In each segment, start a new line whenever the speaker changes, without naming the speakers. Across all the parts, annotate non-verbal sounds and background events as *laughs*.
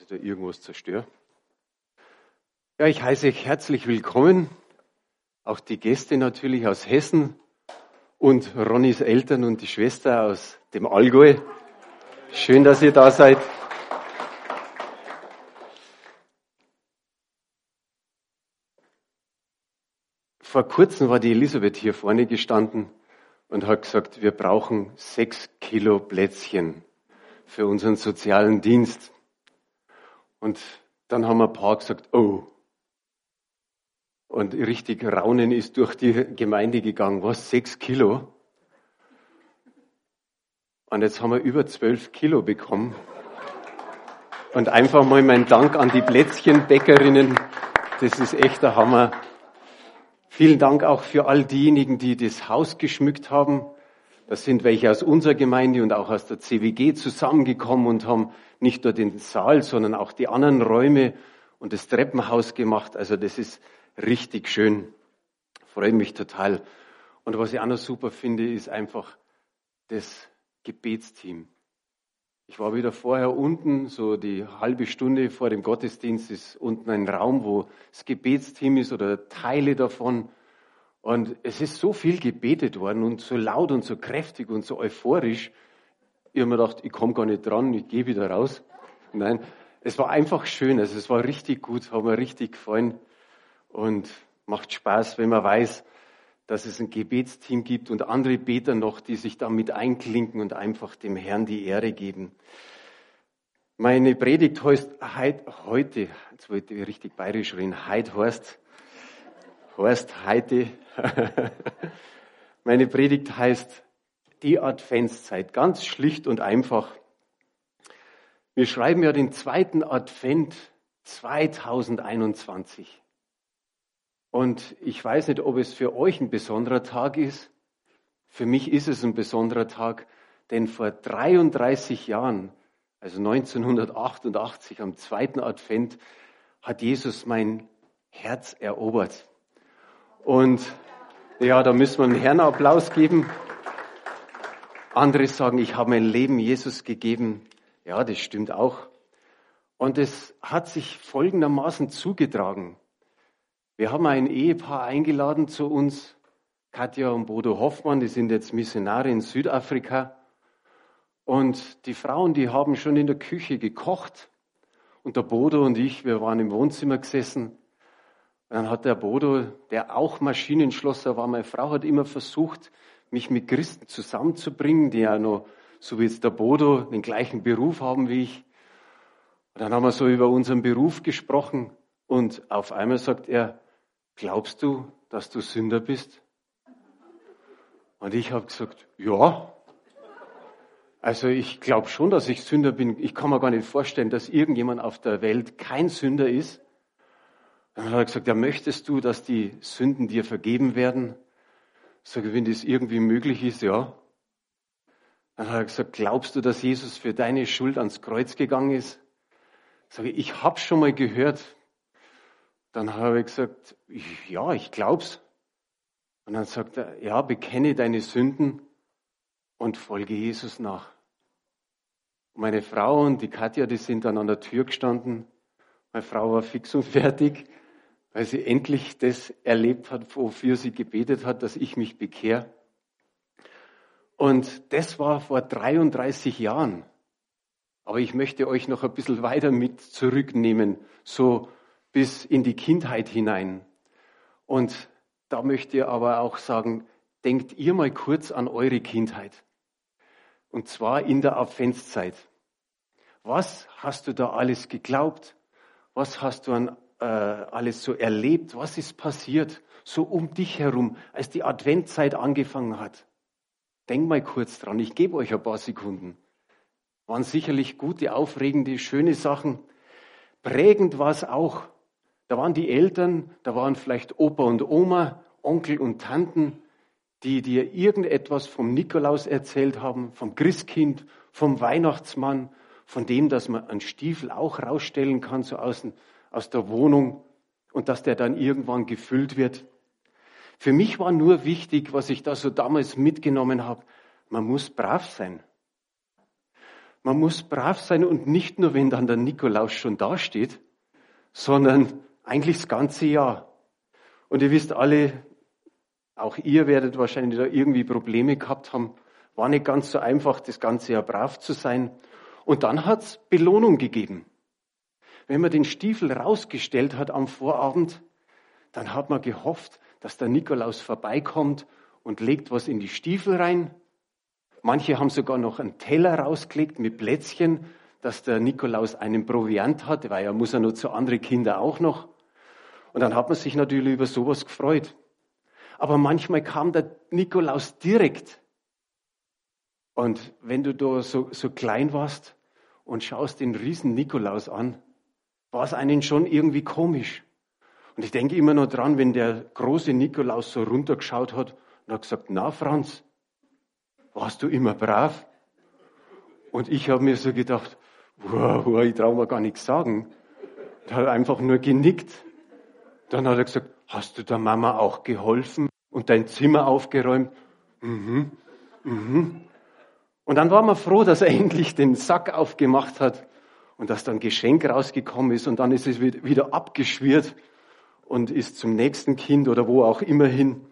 Dass ich da irgendwas zerstöre. Ja, ich heiße euch herzlich willkommen. Auch die Gäste natürlich aus Hessen und Ronnys Eltern und die Schwester aus dem Allgäu. Schön, dass ihr da seid. Vor kurzem war die Elisabeth hier vorne gestanden und hat gesagt, wir brauchen sechs Kilo Plätzchen für unseren sozialen Dienst. Und dann haben ein paar gesagt, oh. Und richtig Raunen ist durch die Gemeinde gegangen. Was? Sechs Kilo? Und jetzt haben wir über zwölf Kilo bekommen. Und einfach mal mein Dank an die Plätzchenbäckerinnen. Das ist echt der Hammer. Vielen Dank auch für all diejenigen, die das Haus geschmückt haben. Das sind welche aus unserer Gemeinde und auch aus der CWG zusammengekommen und haben nicht nur den Saal, sondern auch die anderen Räume und das Treppenhaus gemacht. Also das ist richtig schön. Freue mich total. Und was ich auch noch super finde, ist einfach das Gebetsteam. Ich war wieder vorher unten, so die halbe Stunde vor dem Gottesdienst ist unten ein Raum, wo das Gebetsteam ist oder Teile davon. Und es ist so viel gebetet worden und so laut und so kräftig und so euphorisch. Ich habe mir gedacht, ich komme gar nicht dran, ich gehe wieder raus. Nein, es war einfach schön, also es war richtig gut, hat mir richtig gefallen und macht Spaß, wenn man weiß, dass es ein Gebetsteam gibt und andere Beter noch, die sich damit einklinken und einfach dem Herrn die Ehre geben. Meine Predigt heißt heute, jetzt wollte ich richtig bayerisch reden, heute heißt, heißt heute, *laughs* meine Predigt heißt die Adventszeit, ganz schlicht und einfach. Wir schreiben ja den zweiten Advent 2021. Und ich weiß nicht, ob es für euch ein besonderer Tag ist. Für mich ist es ein besonderer Tag, denn vor 33 Jahren, also 1988 am zweiten Advent, hat Jesus mein Herz erobert. Und ja, da müssen wir einen Herrn Applaus geben. Andere sagen, ich habe mein Leben Jesus gegeben. Ja, das stimmt auch. Und es hat sich folgendermaßen zugetragen. Wir haben ein Ehepaar eingeladen zu uns, Katja und Bodo Hoffmann, die sind jetzt Missionare in Südafrika. Und die Frauen, die haben schon in der Küche gekocht. Und der Bodo und ich, wir waren im Wohnzimmer gesessen. Und dann hat der Bodo, der auch Maschinenschlosser war, meine Frau hat immer versucht, mich mit Christen zusammenzubringen, die ja noch, so wie jetzt der Bodo, den gleichen Beruf haben wie ich. Und dann haben wir so über unseren Beruf gesprochen. Und auf einmal sagt er, glaubst du, dass du Sünder bist? Und ich habe gesagt, ja. Also ich glaube schon, dass ich Sünder bin. Ich kann mir gar nicht vorstellen, dass irgendjemand auf der Welt kein Sünder ist. Dann hat er gesagt, ja, möchtest du, dass die Sünden dir vergeben werden? Sage, wenn das irgendwie möglich ist, ja. Dann hat er gesagt, glaubst du, dass Jesus für deine Schuld ans Kreuz gegangen ist? Sage, ich habe schon mal gehört, dann habe ich gesagt, ja, ich glaub's. Und dann sagt er, ja, bekenne deine Sünden und folge Jesus nach. Meine Frau und die Katja, die sind dann an der Tür gestanden. Meine Frau war fix und fertig, weil sie endlich das erlebt hat, wofür sie gebetet hat, dass ich mich bekehre. Und das war vor 33 Jahren. Aber ich möchte euch noch ein bisschen weiter mit zurücknehmen, so bis in die Kindheit hinein. Und da möchte ich aber auch sagen, denkt ihr mal kurz an eure Kindheit. Und zwar in der Adventszeit. Was hast du da alles geglaubt? Was hast du an, äh, alles so erlebt? Was ist passiert so um dich herum, als die Adventzeit angefangen hat? Denk mal kurz dran. Ich gebe euch ein paar Sekunden. Waren sicherlich gute, aufregende, schöne Sachen. Prägend war es auch, da waren die Eltern, da waren vielleicht Opa und Oma, Onkel und Tanten, die dir irgendetwas vom Nikolaus erzählt haben, vom Christkind, vom Weihnachtsmann, von dem, dass man einen Stiefel auch rausstellen kann, so außen aus der Wohnung und dass der dann irgendwann gefüllt wird. Für mich war nur wichtig, was ich da so damals mitgenommen habe, man muss brav sein. man muss brav sein und nicht nur, wenn dann der Nikolaus schon dasteht, sondern eigentlich das ganze Jahr. Und ihr wisst alle, auch ihr werdet wahrscheinlich da irgendwie Probleme gehabt haben. War nicht ganz so einfach, das ganze Jahr brav zu sein. Und dann hat's Belohnung gegeben. Wenn man den Stiefel rausgestellt hat am Vorabend, dann hat man gehofft, dass der Nikolaus vorbeikommt und legt was in die Stiefel rein. Manche haben sogar noch einen Teller rausgelegt mit Plätzchen, dass der Nikolaus einen Proviant hat, weil er muss ja nur zu andere Kinder auch noch. Und dann hat man sich natürlich über sowas gefreut. Aber manchmal kam der Nikolaus direkt. Und wenn du da so, so klein warst und schaust den riesen Nikolaus an, war es einen schon irgendwie komisch. Und ich denke immer noch dran, wenn der große Nikolaus so runtergeschaut hat und hat gesagt, na Franz, warst du immer brav? Und ich habe mir so gedacht, wow, wow, ich traue mir gar nichts sagen. Er hat einfach nur genickt. Dann hat er gesagt, hast du der Mama auch geholfen und dein Zimmer aufgeräumt? Mhm, mhm. Und dann war man froh, dass er *laughs* endlich den Sack aufgemacht hat und dass dann Geschenk rausgekommen ist und dann ist es wieder abgeschwirrt und ist zum nächsten Kind oder wo auch immer hin.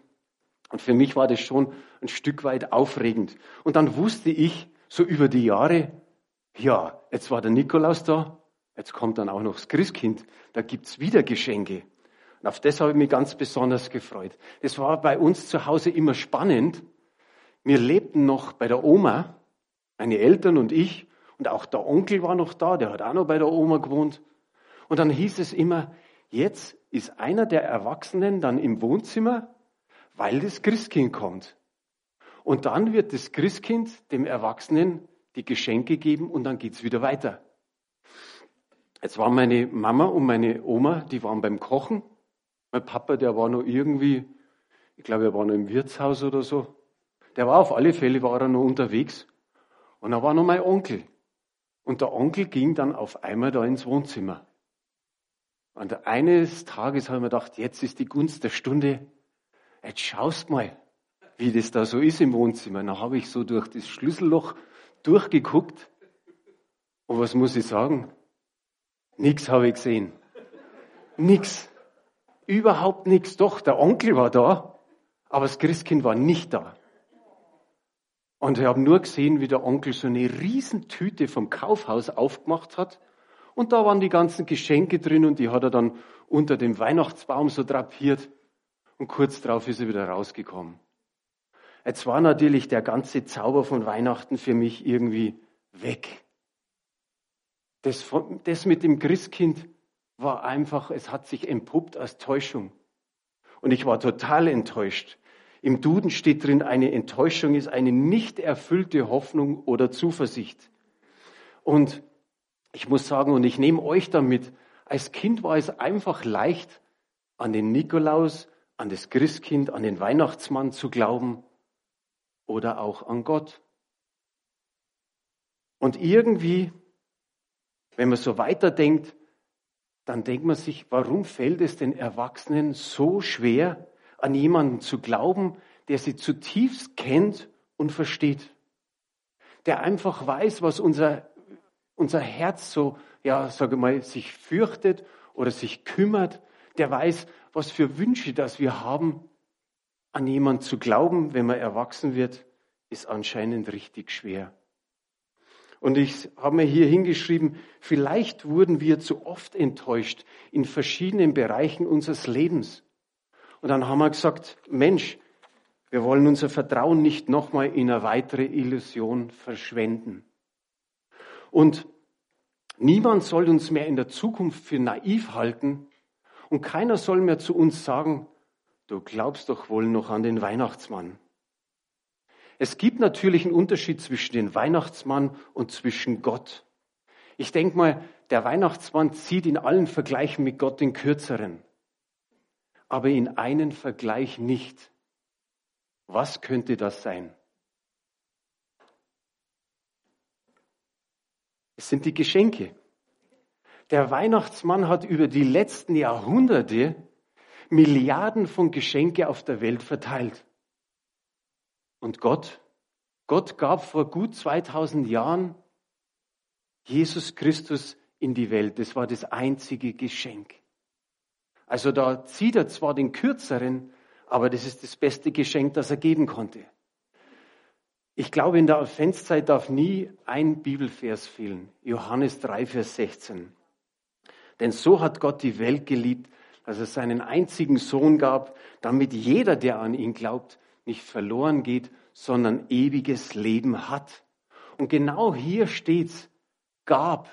Und für mich war das schon ein Stück weit aufregend. Und dann wusste ich so über die Jahre, ja, jetzt war der Nikolaus da, jetzt kommt dann auch noch das Christkind, da gibt's wieder Geschenke. Und auf das habe ich mich ganz besonders gefreut. Das war bei uns zu Hause immer spannend. Wir lebten noch bei der Oma, meine Eltern und ich, und auch der Onkel war noch da, der hat auch noch bei der Oma gewohnt. Und dann hieß es immer, jetzt ist einer der Erwachsenen dann im Wohnzimmer, weil das Christkind kommt. Und dann wird das Christkind dem Erwachsenen die Geschenke geben und dann geht's wieder weiter. Jetzt waren meine Mama und meine Oma, die waren beim Kochen. Mein Papa, der war noch irgendwie, ich glaube, er war noch im Wirtshaus oder so. Der war auf alle Fälle, war er noch unterwegs. Und da war noch mein Onkel. Und der Onkel ging dann auf einmal da ins Wohnzimmer. Und eines Tages habe ich mir gedacht, jetzt ist die Gunst der Stunde. Jetzt schaust mal, wie das da so ist im Wohnzimmer. Dann habe ich so durch das Schlüsselloch durchgeguckt. Und was muss ich sagen? Nichts habe ich gesehen. Nix. Überhaupt nichts. Doch, der Onkel war da, aber das Christkind war nicht da. Und ich habe nur gesehen, wie der Onkel so eine Riesentüte vom Kaufhaus aufgemacht hat. Und da waren die ganzen Geschenke drin und die hat er dann unter dem Weihnachtsbaum so drapiert. Und kurz darauf ist er wieder rausgekommen. Jetzt war natürlich der ganze Zauber von Weihnachten für mich irgendwie weg. Das, das mit dem Christkind war einfach, es hat sich entpuppt als Täuschung. Und ich war total enttäuscht. Im Duden steht drin, eine Enttäuschung ist eine nicht erfüllte Hoffnung oder Zuversicht. Und ich muss sagen, und ich nehme euch damit, als Kind war es einfach leicht, an den Nikolaus, an das Christkind, an den Weihnachtsmann zu glauben oder auch an Gott. Und irgendwie, wenn man so weiterdenkt, dann denkt man sich, warum fällt es den Erwachsenen so schwer, an jemanden zu glauben, der sie zutiefst kennt und versteht? Der einfach weiß, was unser, unser Herz so, ja, sage mal, sich fürchtet oder sich kümmert, der weiß, was für Wünsche das wir haben an jemand zu glauben, wenn man erwachsen wird, ist anscheinend richtig schwer. Und ich habe mir hier hingeschrieben, vielleicht wurden wir zu oft enttäuscht in verschiedenen Bereichen unseres Lebens. Und dann haben wir gesagt, Mensch, wir wollen unser Vertrauen nicht nochmal in eine weitere Illusion verschwenden. Und niemand soll uns mehr in der Zukunft für naiv halten und keiner soll mehr zu uns sagen, Du glaubst doch wohl noch an den Weihnachtsmann. Es gibt natürlich einen Unterschied zwischen dem Weihnachtsmann und zwischen Gott. Ich denke mal, der Weihnachtsmann zieht in allen Vergleichen mit Gott den kürzeren, aber in einen Vergleich nicht. Was könnte das sein? Es sind die Geschenke. Der Weihnachtsmann hat über die letzten Jahrhunderte Milliarden von Geschenke auf der Welt verteilt. Und Gott, Gott gab vor gut 2000 Jahren Jesus Christus in die Welt. Das war das einzige Geschenk. Also da zieht er zwar den kürzeren, aber das ist das beste Geschenk, das er geben konnte. Ich glaube, in der Adventszeit darf nie ein Bibelvers fehlen. Johannes 3, Vers 16. Denn so hat Gott die Welt geliebt, dass er seinen einzigen Sohn gab, damit jeder, der an ihn glaubt, nicht verloren geht, sondern ewiges Leben hat. Und genau hier steht's, gab.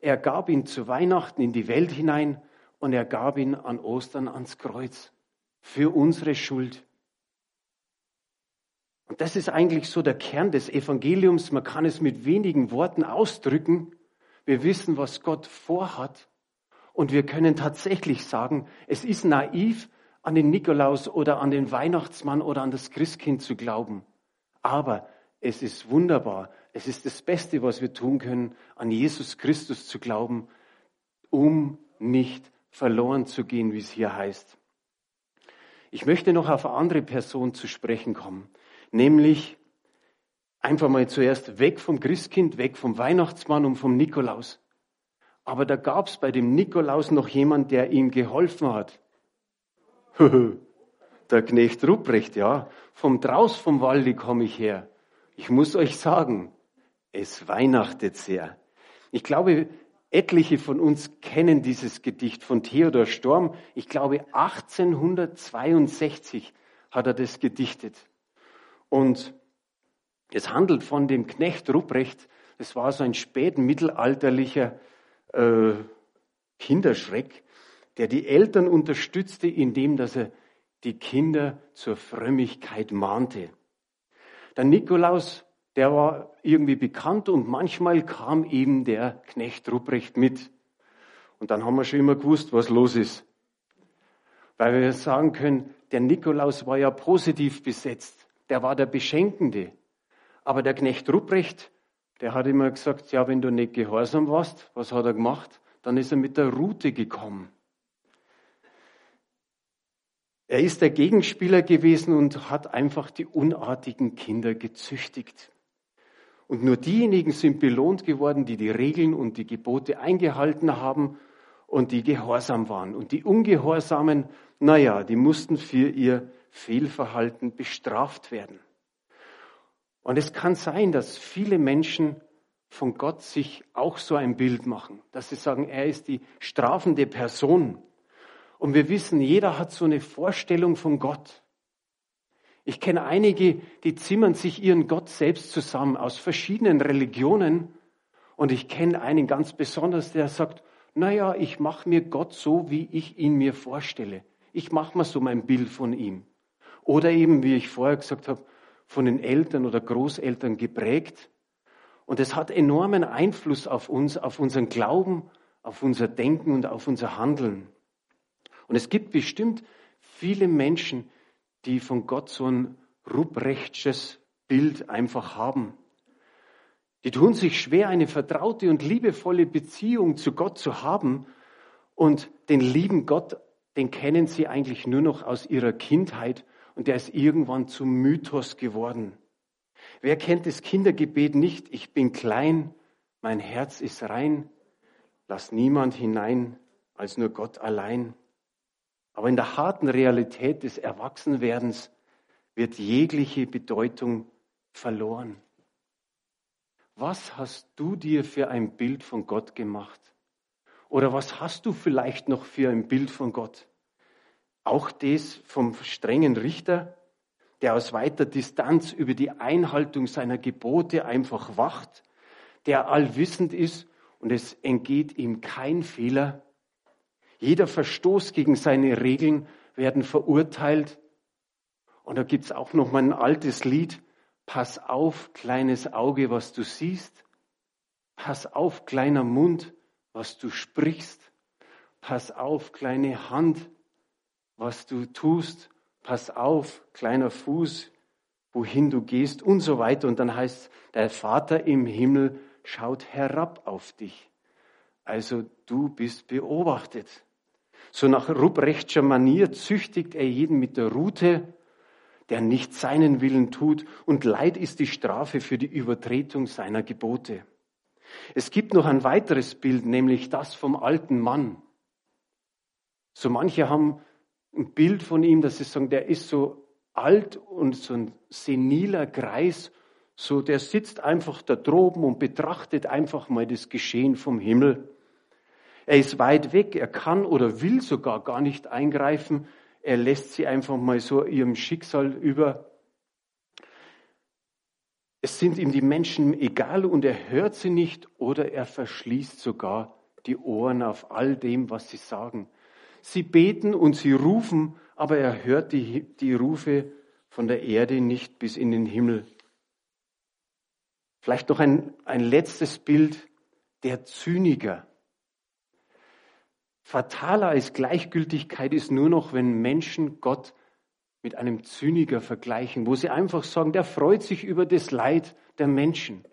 Er gab ihn zu Weihnachten in die Welt hinein und er gab ihn an Ostern ans Kreuz für unsere Schuld. Und das ist eigentlich so der Kern des Evangeliums. Man kann es mit wenigen Worten ausdrücken. Wir wissen, was Gott vorhat. Und wir können tatsächlich sagen, es ist naiv, an den Nikolaus oder an den Weihnachtsmann oder an das Christkind zu glauben. Aber es ist wunderbar. Es ist das Beste, was wir tun können, an Jesus Christus zu glauben, um nicht verloren zu gehen, wie es hier heißt. Ich möchte noch auf eine andere Person zu sprechen kommen nämlich einfach mal zuerst weg vom Christkind, weg vom Weihnachtsmann und vom Nikolaus. Aber da gab es bei dem Nikolaus noch jemand, der ihm geholfen hat. *laughs* der Knecht Ruprecht, ja. Vom Draus vom Walde komme ich her. Ich muss euch sagen, es weihnachtet sehr. Ich glaube, etliche von uns kennen dieses Gedicht von Theodor Storm. Ich glaube, 1862 hat er das gedichtet. Und es handelt von dem Knecht Ruprecht. Es war so ein spätmittelalterlicher äh, Kinderschreck, der die Eltern unterstützte, indem dass er die Kinder zur Frömmigkeit mahnte. Der Nikolaus, der war irgendwie bekannt und manchmal kam eben der Knecht Ruprecht mit. Und dann haben wir schon immer gewusst, was los ist. Weil wir sagen können, der Nikolaus war ja positiv besetzt der war der Beschenkende. Aber der Knecht Ruprecht, der hat immer gesagt, ja, wenn du nicht gehorsam warst, was hat er gemacht? Dann ist er mit der Rute gekommen. Er ist der Gegenspieler gewesen und hat einfach die unartigen Kinder gezüchtigt. Und nur diejenigen sind belohnt geworden, die die Regeln und die Gebote eingehalten haben und die gehorsam waren. Und die Ungehorsamen, naja, die mussten für ihr Fehlverhalten bestraft werden. Und es kann sein, dass viele Menschen von Gott sich auch so ein Bild machen, dass sie sagen, er ist die strafende Person. Und wir wissen, jeder hat so eine Vorstellung von Gott. Ich kenne einige, die zimmern sich ihren Gott selbst zusammen aus verschiedenen Religionen. Und ich kenne einen ganz besonders, der sagt, naja, ich mache mir Gott so, wie ich ihn mir vorstelle. Ich mache mir so mein Bild von ihm. Oder eben, wie ich vorher gesagt habe, von den Eltern oder Großeltern geprägt. Und es hat enormen Einfluss auf uns, auf unseren Glauben, auf unser Denken und auf unser Handeln. Und es gibt bestimmt viele Menschen, die von Gott so ein ruprechtsches Bild einfach haben. Die tun sich schwer, eine vertraute und liebevolle Beziehung zu Gott zu haben. Und den lieben Gott, den kennen sie eigentlich nur noch aus ihrer Kindheit und der ist irgendwann zum Mythos geworden. Wer kennt das Kindergebet nicht? Ich bin klein, mein Herz ist rein, lass niemand hinein als nur Gott allein. Aber in der harten Realität des Erwachsenwerdens wird jegliche Bedeutung verloren. Was hast du dir für ein Bild von Gott gemacht? Oder was hast du vielleicht noch für ein Bild von Gott? Auch das vom strengen Richter, der aus weiter Distanz über die Einhaltung seiner Gebote einfach wacht, der allwissend ist und es entgeht ihm kein Fehler. Jeder Verstoß gegen seine Regeln werden verurteilt. Und da gibt's auch noch mal ein altes Lied. Pass auf, kleines Auge, was du siehst. Pass auf, kleiner Mund, was du sprichst. Pass auf, kleine Hand, was du tust, pass auf, kleiner Fuß, wohin du gehst und so weiter. Und dann heißt, der Vater im Himmel schaut herab auf dich. Also du bist beobachtet. So nach Ruprechtscher Manier züchtigt er jeden mit der Rute, der nicht seinen Willen tut, und Leid ist die Strafe für die Übertretung seiner Gebote. Es gibt noch ein weiteres Bild, nämlich das vom alten Mann. So manche haben ein Bild von ihm, dass sie sagen, der ist so alt und so ein seniler Greis, so der sitzt einfach da droben und betrachtet einfach mal das Geschehen vom Himmel. Er ist weit weg, er kann oder will sogar gar nicht eingreifen. Er lässt sie einfach mal so ihrem Schicksal über. Es sind ihm die Menschen egal und er hört sie nicht oder er verschließt sogar die Ohren auf all dem, was sie sagen. Sie beten und sie rufen, aber er hört die, die Rufe von der Erde nicht bis in den Himmel. Vielleicht noch ein, ein letztes Bild, der Zyniker. Fataler als Gleichgültigkeit ist nur noch, wenn Menschen Gott mit einem Zyniker vergleichen, wo sie einfach sagen, der freut sich über das Leid der Menschen.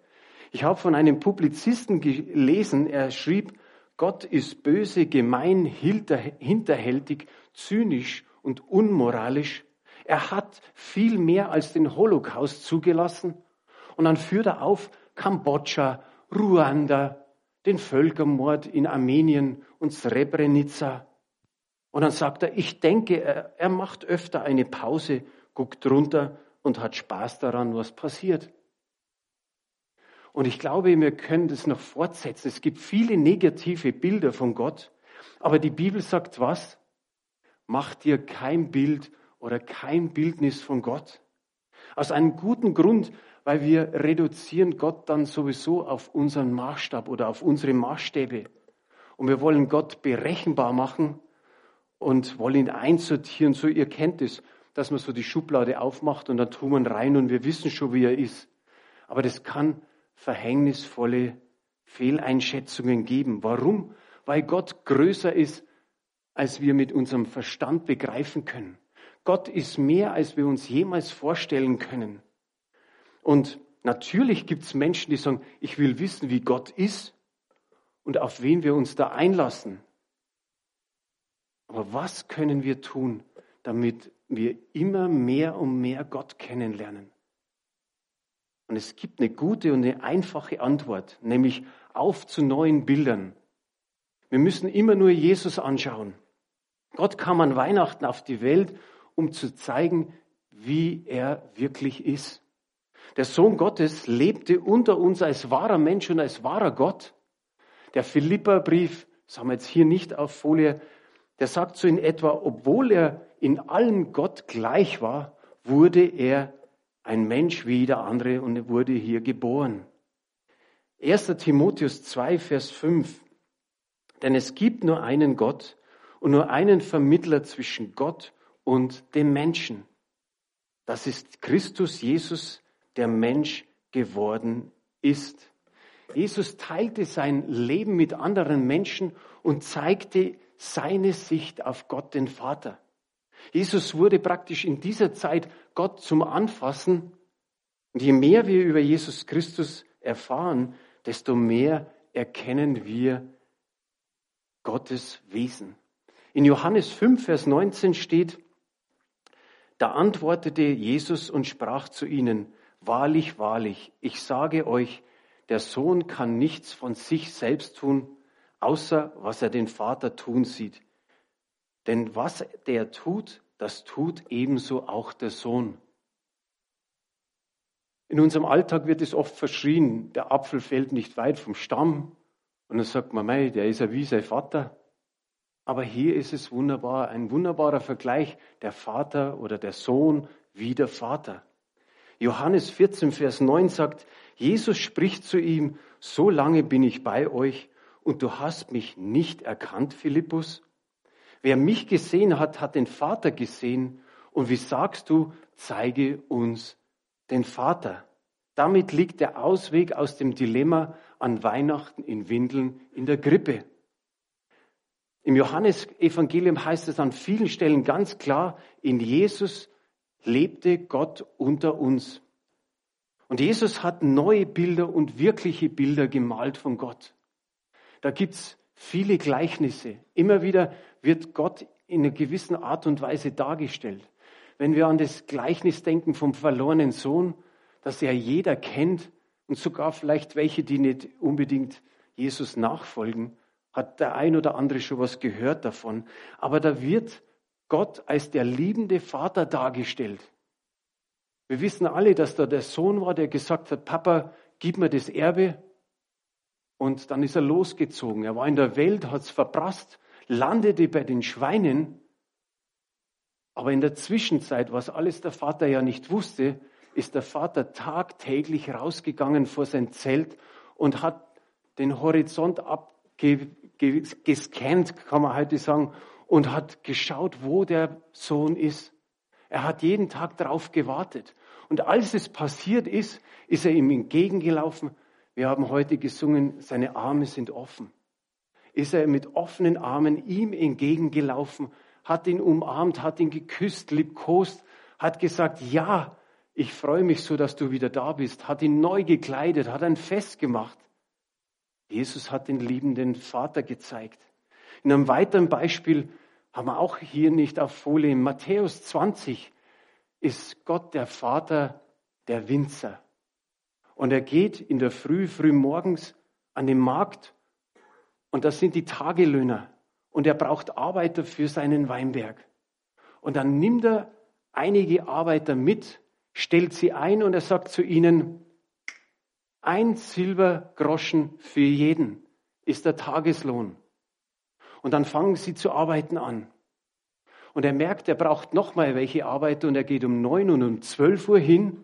Ich habe von einem Publizisten gelesen, er schrieb, Gott ist böse, gemein, hinterhältig, zynisch und unmoralisch. Er hat viel mehr als den Holocaust zugelassen. Und dann führt er auf Kambodscha, Ruanda, den Völkermord in Armenien und Srebrenica. Und dann sagt er, ich denke, er, er macht öfter eine Pause, guckt runter und hat Spaß daran, was passiert. Und ich glaube, wir können das noch fortsetzen. Es gibt viele negative Bilder von Gott, aber die Bibel sagt was? Mach dir kein Bild oder kein Bildnis von Gott. Aus einem guten Grund, weil wir reduzieren Gott dann sowieso auf unseren Maßstab oder auf unsere Maßstäbe. Und wir wollen Gott berechenbar machen und wollen ihn einsortieren. So, ihr kennt es, dass man so die Schublade aufmacht und dann tut man rein und wir wissen schon, wie er ist. Aber das kann verhängnisvolle Fehleinschätzungen geben. Warum? Weil Gott größer ist, als wir mit unserem Verstand begreifen können. Gott ist mehr, als wir uns jemals vorstellen können. Und natürlich gibt es Menschen, die sagen, ich will wissen, wie Gott ist und auf wen wir uns da einlassen. Aber was können wir tun, damit wir immer mehr und mehr Gott kennenlernen? Und es gibt eine gute und eine einfache Antwort, nämlich auf zu neuen Bildern. Wir müssen immer nur Jesus anschauen. Gott kam an Weihnachten auf die Welt, um zu zeigen, wie er wirklich ist. Der Sohn Gottes lebte unter uns als wahrer Mensch und als wahrer Gott. Der Philipperbrief, das haben wir jetzt hier nicht auf Folie, der sagt so in etwa, obwohl er in allem Gott gleich war, wurde er ein Mensch wie jeder andere und er wurde hier geboren. 1. Timotheus 2, Vers 5. Denn es gibt nur einen Gott und nur einen Vermittler zwischen Gott und dem Menschen. Das ist Christus Jesus, der Mensch geworden ist. Jesus teilte sein Leben mit anderen Menschen und zeigte seine Sicht auf Gott den Vater. Jesus wurde praktisch in dieser Zeit Gott zum Anfassen. Und je mehr wir über Jesus Christus erfahren, desto mehr erkennen wir Gottes Wesen. In Johannes 5, Vers 19 steht, da antwortete Jesus und sprach zu ihnen, Wahrlich, wahrlich, ich sage euch, der Sohn kann nichts von sich selbst tun, außer was er den Vater tun sieht. Denn was der tut, das tut ebenso auch der Sohn. In unserem Alltag wird es oft verschrien, der Apfel fällt nicht weit vom Stamm. Und dann sagt man, mei, der ist ja wie sein Vater. Aber hier ist es wunderbar, ein wunderbarer Vergleich, der Vater oder der Sohn wie der Vater. Johannes 14, Vers 9 sagt, Jesus spricht zu ihm, so lange bin ich bei euch und du hast mich nicht erkannt, Philippus? Wer mich gesehen hat, hat den Vater gesehen. Und wie sagst du, zeige uns den Vater? Damit liegt der Ausweg aus dem Dilemma an Weihnachten in Windeln in der Grippe. Im Johannesevangelium heißt es an vielen Stellen ganz klar, in Jesus lebte Gott unter uns. Und Jesus hat neue Bilder und wirkliche Bilder gemalt von Gott. Da gibt's viele Gleichnisse. Immer wieder wird Gott in einer gewissen Art und Weise dargestellt. Wenn wir an das Gleichnis denken vom verlorenen Sohn, das ja jeder kennt, und sogar vielleicht welche, die nicht unbedingt Jesus nachfolgen, hat der ein oder andere schon was gehört davon. Aber da wird Gott als der liebende Vater dargestellt. Wir wissen alle, dass da der Sohn war, der gesagt hat, Papa, gib mir das Erbe. Und dann ist er losgezogen. Er war in der Welt, hat es verprasst, landete bei den Schweinen. Aber in der Zwischenzeit, was alles der Vater ja nicht wusste, ist der Vater tagtäglich rausgegangen vor sein Zelt und hat den Horizont abgescannt, kann man heute sagen, und hat geschaut, wo der Sohn ist. Er hat jeden Tag darauf gewartet. Und als es passiert ist, ist er ihm entgegengelaufen. Wir haben heute gesungen, seine Arme sind offen. Ist er mit offenen Armen ihm entgegengelaufen, hat ihn umarmt, hat ihn geküsst, liebkost, hat gesagt, ja, ich freue mich so, dass du wieder da bist, hat ihn neu gekleidet, hat ein Fest gemacht. Jesus hat den liebenden Vater gezeigt. In einem weiteren Beispiel haben wir auch hier nicht auf Folie. In Matthäus 20 ist Gott der Vater der Winzer. Und er geht in der Früh, früh morgens an den Markt und das sind die Tagelöhner. Und er braucht Arbeiter für seinen Weinberg. Und dann nimmt er einige Arbeiter mit stellt sie ein und er sagt zu ihnen, ein Silbergroschen für jeden ist der Tageslohn. Und dann fangen sie zu arbeiten an. Und er merkt, er braucht nochmal welche Arbeiter und er geht um neun und um zwölf Uhr hin.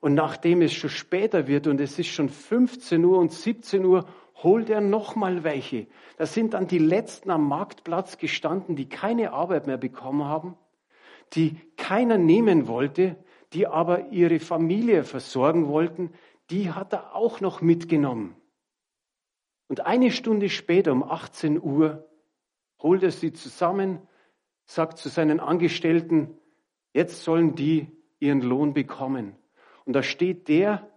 Und nachdem es schon später wird und es ist schon 15 Uhr und 17 Uhr, holt er nochmal welche. Das sind dann die letzten am Marktplatz gestanden, die keine Arbeit mehr bekommen haben die keiner nehmen wollte, die aber ihre Familie versorgen wollten, die hat er auch noch mitgenommen. Und eine Stunde später, um 18 Uhr, holt er sie zusammen, sagt zu seinen Angestellten, jetzt sollen die ihren Lohn bekommen. Und da steht der,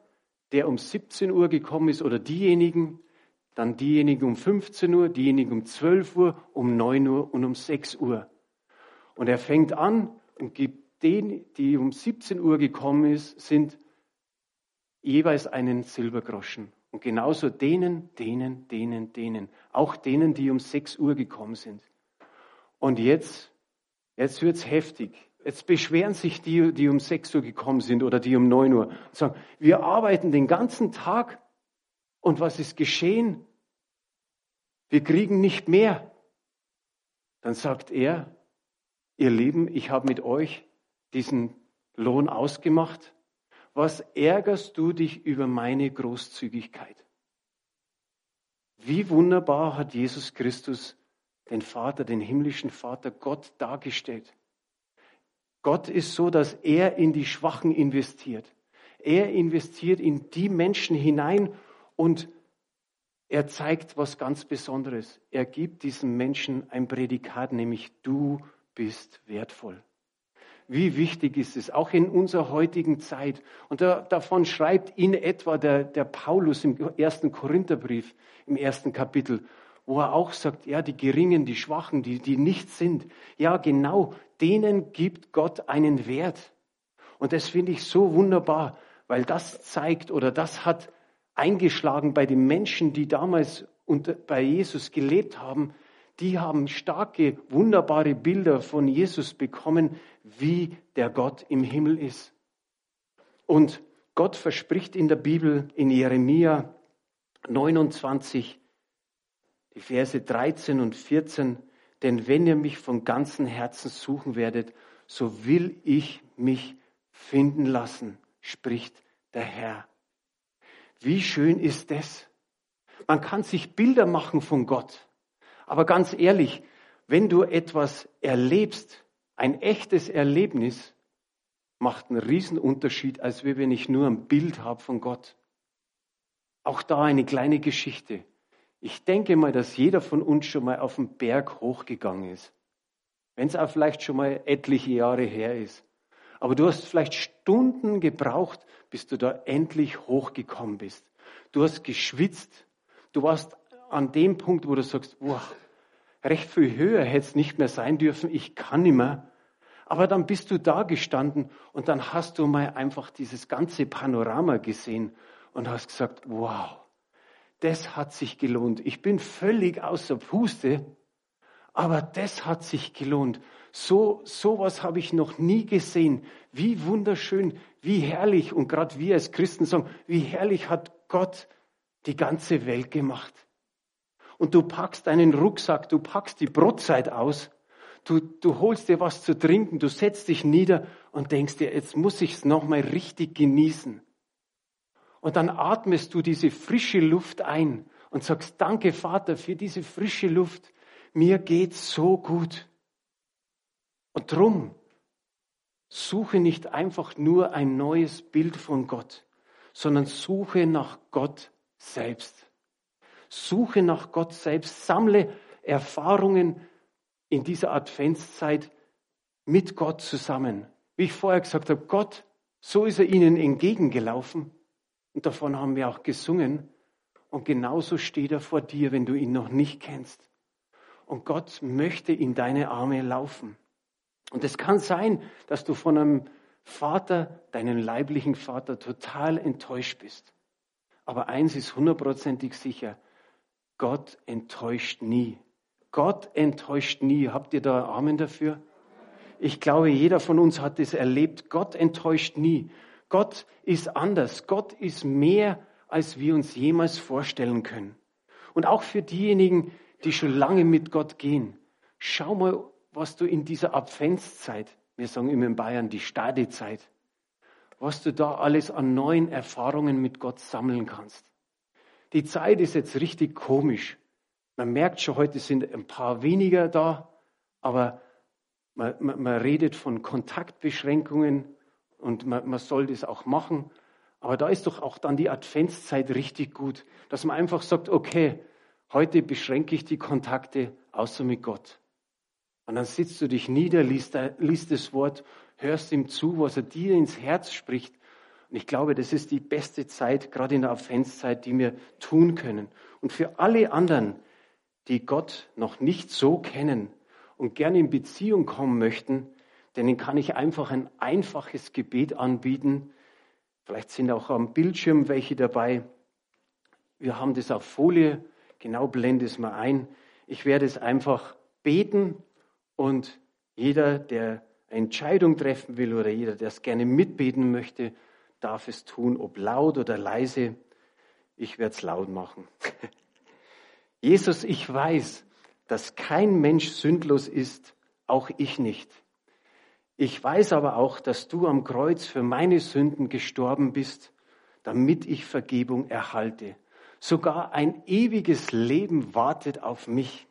der um 17 Uhr gekommen ist, oder diejenigen, dann diejenigen um 15 Uhr, diejenigen um 12 Uhr, um 9 Uhr und um 6 Uhr. Und er fängt an und gibt denen, die um 17 Uhr gekommen ist, sind jeweils einen Silbergroschen. Und genauso denen, denen, denen, denen. Auch denen, die um 6 Uhr gekommen sind. Und jetzt, jetzt wird's heftig. Jetzt beschweren sich die, die um 6 Uhr gekommen sind oder die um 9 Uhr und sagen, wir arbeiten den ganzen Tag und was ist geschehen? Wir kriegen nicht mehr. Dann sagt er, ihr Lieben, ich habe mit euch diesen Lohn ausgemacht. Was ärgerst du dich über meine Großzügigkeit? Wie wunderbar hat Jesus Christus den Vater, den himmlischen Vater, Gott dargestellt. Gott ist so, dass er in die Schwachen investiert. Er investiert in die Menschen hinein und er zeigt was ganz Besonderes. Er gibt diesem Menschen ein Prädikat, nämlich du bist wertvoll. Wie wichtig ist es, auch in unserer heutigen Zeit. Und da, davon schreibt in etwa der, der Paulus im ersten Korintherbrief, im ersten Kapitel, wo er auch sagt, ja, die Geringen, die Schwachen, die, die nichts sind, ja, genau, denen gibt Gott einen Wert. Und das finde ich so wunderbar, weil das zeigt oder das hat eingeschlagen bei den Menschen, die damals unter, bei Jesus gelebt haben, die haben starke, wunderbare Bilder von Jesus bekommen, wie der Gott im Himmel ist. Und Gott verspricht in der Bibel in Jeremia 29, die Verse 13 und 14, denn wenn ihr mich von ganzem Herzen suchen werdet, so will ich mich finden lassen, spricht der Herr. Wie schön ist das? Man kann sich Bilder machen von Gott. Aber ganz ehrlich, wenn du etwas erlebst, ein echtes Erlebnis, macht einen Riesenunterschied, als wenn ich nur ein Bild habe von Gott. Auch da eine kleine Geschichte. Ich denke mal, dass jeder von uns schon mal auf den Berg hochgegangen ist. Wenn es auch vielleicht schon mal etliche Jahre her ist. Aber du hast vielleicht Stunden gebraucht, bis du da endlich hochgekommen bist. Du hast geschwitzt. Du warst an dem Punkt, wo du sagst, boah, recht viel höher hätte es nicht mehr sein dürfen, ich kann nicht mehr. Aber dann bist du da gestanden und dann hast du mal einfach dieses ganze Panorama gesehen und hast gesagt, wow, das hat sich gelohnt. Ich bin völlig außer Puste, aber das hat sich gelohnt. So sowas habe ich noch nie gesehen. Wie wunderschön, wie herrlich und gerade wir als Christen sagen, wie herrlich hat Gott die ganze Welt gemacht. Und du packst deinen Rucksack, du packst die Brotzeit aus, du, du holst dir was zu trinken, du setzt dich nieder und denkst dir, jetzt muss ich es nochmal richtig genießen. Und dann atmest du diese frische Luft ein und sagst, danke Vater für diese frische Luft. Mir geht's so gut. Und drum suche nicht einfach nur ein neues Bild von Gott, sondern suche nach Gott selbst. Suche nach Gott selbst, sammle Erfahrungen in dieser Adventszeit mit Gott zusammen. Wie ich vorher gesagt habe, Gott, so ist er ihnen entgegengelaufen. Und davon haben wir auch gesungen. Und genauso steht er vor dir, wenn du ihn noch nicht kennst. Und Gott möchte in deine Arme laufen. Und es kann sein, dass du von einem Vater, deinen leiblichen Vater, total enttäuscht bist. Aber eins ist hundertprozentig sicher, Gott enttäuscht nie. Gott enttäuscht nie. Habt ihr da Amen dafür? Ich glaube, jeder von uns hat es erlebt. Gott enttäuscht nie. Gott ist anders. Gott ist mehr, als wir uns jemals vorstellen können. Und auch für diejenigen, die schon lange mit Gott gehen. Schau mal, was du in dieser Adventszeit, wir sagen immer in Bayern die Stadezeit, was du da alles an neuen Erfahrungen mit Gott sammeln kannst. Die Zeit ist jetzt richtig komisch. Man merkt schon, heute sind ein paar weniger da, aber man, man, man redet von Kontaktbeschränkungen und man, man soll das auch machen. Aber da ist doch auch dann die Adventszeit richtig gut, dass man einfach sagt, okay, heute beschränke ich die Kontakte außer mit Gott. Und dann sitzt du dich nieder, liest, liest das Wort, hörst ihm zu, was er dir ins Herz spricht. Und ich glaube, das ist die beste Zeit, gerade in der Adventszeit, die wir tun können. Und für alle anderen, die Gott noch nicht so kennen und gerne in Beziehung kommen möchten, denen kann ich einfach ein einfaches Gebet anbieten. Vielleicht sind auch am Bildschirm welche dabei. Wir haben das auf Folie, genau blende es mal ein. Ich werde es einfach beten und jeder, der eine Entscheidung treffen will oder jeder, der es gerne mitbeten möchte, darf es tun, ob laut oder leise. Ich werde es laut machen. *laughs* Jesus, ich weiß, dass kein Mensch sündlos ist, auch ich nicht. Ich weiß aber auch, dass du am Kreuz für meine Sünden gestorben bist, damit ich Vergebung erhalte. Sogar ein ewiges Leben wartet auf mich.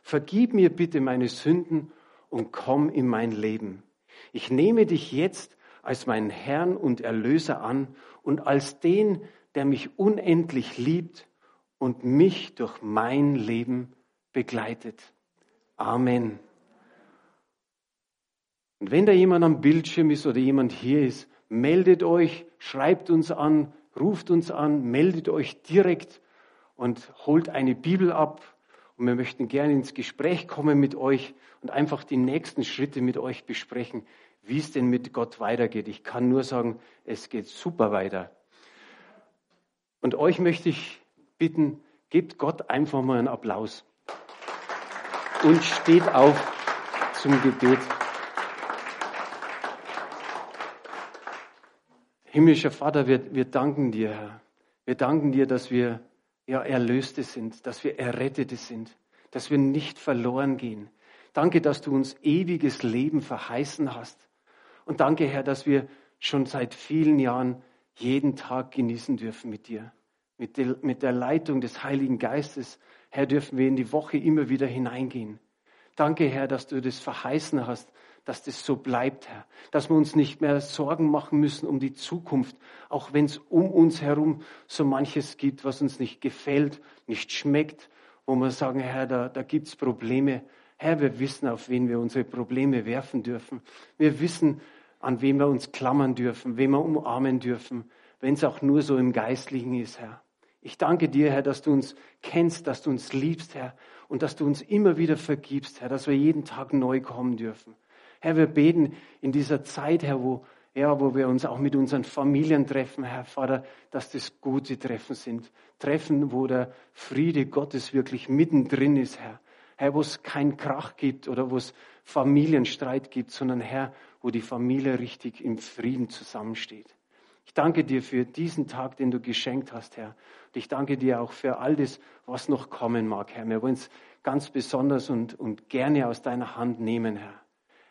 Vergib mir bitte meine Sünden und komm in mein Leben. Ich nehme dich jetzt als meinen Herrn und Erlöser an und als den, der mich unendlich liebt und mich durch mein Leben begleitet. Amen. Und wenn da jemand am Bildschirm ist oder jemand hier ist, meldet euch, schreibt uns an, ruft uns an, meldet euch direkt und holt eine Bibel ab und wir möchten gerne ins Gespräch kommen mit euch und einfach die nächsten Schritte mit euch besprechen, wie es denn mit Gott weitergeht. Ich kann nur sagen, es geht super weiter. Und euch möchte ich bitten, gebt Gott einfach mal einen Applaus und steht auf zum Gebet. Himmlischer Vater, wir, wir danken dir, Herr. Wir danken dir, dass wir ja, Erlöste sind, dass wir Errettete sind, dass wir nicht verloren gehen. Danke, dass du uns ewiges Leben verheißen hast. Und danke, Herr, dass wir schon seit vielen Jahren jeden Tag genießen dürfen mit dir. Mit der, mit der Leitung des Heiligen Geistes, Herr, dürfen wir in die Woche immer wieder hineingehen. Danke, Herr, dass du das verheißen hast, dass das so bleibt, Herr. Dass wir uns nicht mehr Sorgen machen müssen um die Zukunft, auch wenn es um uns herum so manches gibt, was uns nicht gefällt, nicht schmeckt, wo wir sagen, Herr, da, da gibt es Probleme. Herr, wir wissen, auf wen wir unsere Probleme werfen dürfen. Wir wissen, an wen wir uns klammern dürfen, wen wir umarmen dürfen, wenn es auch nur so im Geistlichen ist, Herr. Ich danke dir, Herr, dass du uns kennst, dass du uns liebst, Herr, und dass du uns immer wieder vergibst, Herr, dass wir jeden Tag neu kommen dürfen. Herr, wir beten in dieser Zeit, Herr, wo ja, wo wir uns auch mit unseren Familien treffen, Herr Vater, dass das gute Treffen sind. Treffen, wo der Friede Gottes wirklich mittendrin ist, Herr. Herr, wo es keinen Krach gibt oder wo es Familienstreit gibt, sondern Herr, wo die Familie richtig im Frieden zusammensteht. Ich danke dir für diesen Tag, den du geschenkt hast, Herr. Und ich danke dir auch für all das, was noch kommen mag, Herr. Wir wollen es ganz besonders und, und gerne aus deiner Hand nehmen, Herr.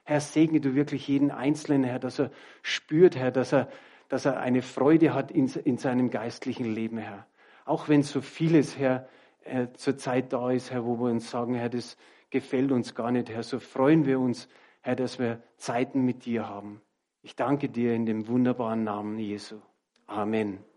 Herr, segne du wirklich jeden Einzelnen, Herr, dass er spürt, Herr, dass er, dass er eine Freude hat in, in seinem geistlichen Leben, Herr. Auch wenn so vieles, Herr, äh, zur Zeit da ist, Herr, wo wir uns sagen, Herr, das gefällt uns gar nicht, Herr, so freuen wir uns, Herr, dass wir Zeiten mit dir haben. Ich danke dir in dem wunderbaren Namen Jesu. Amen.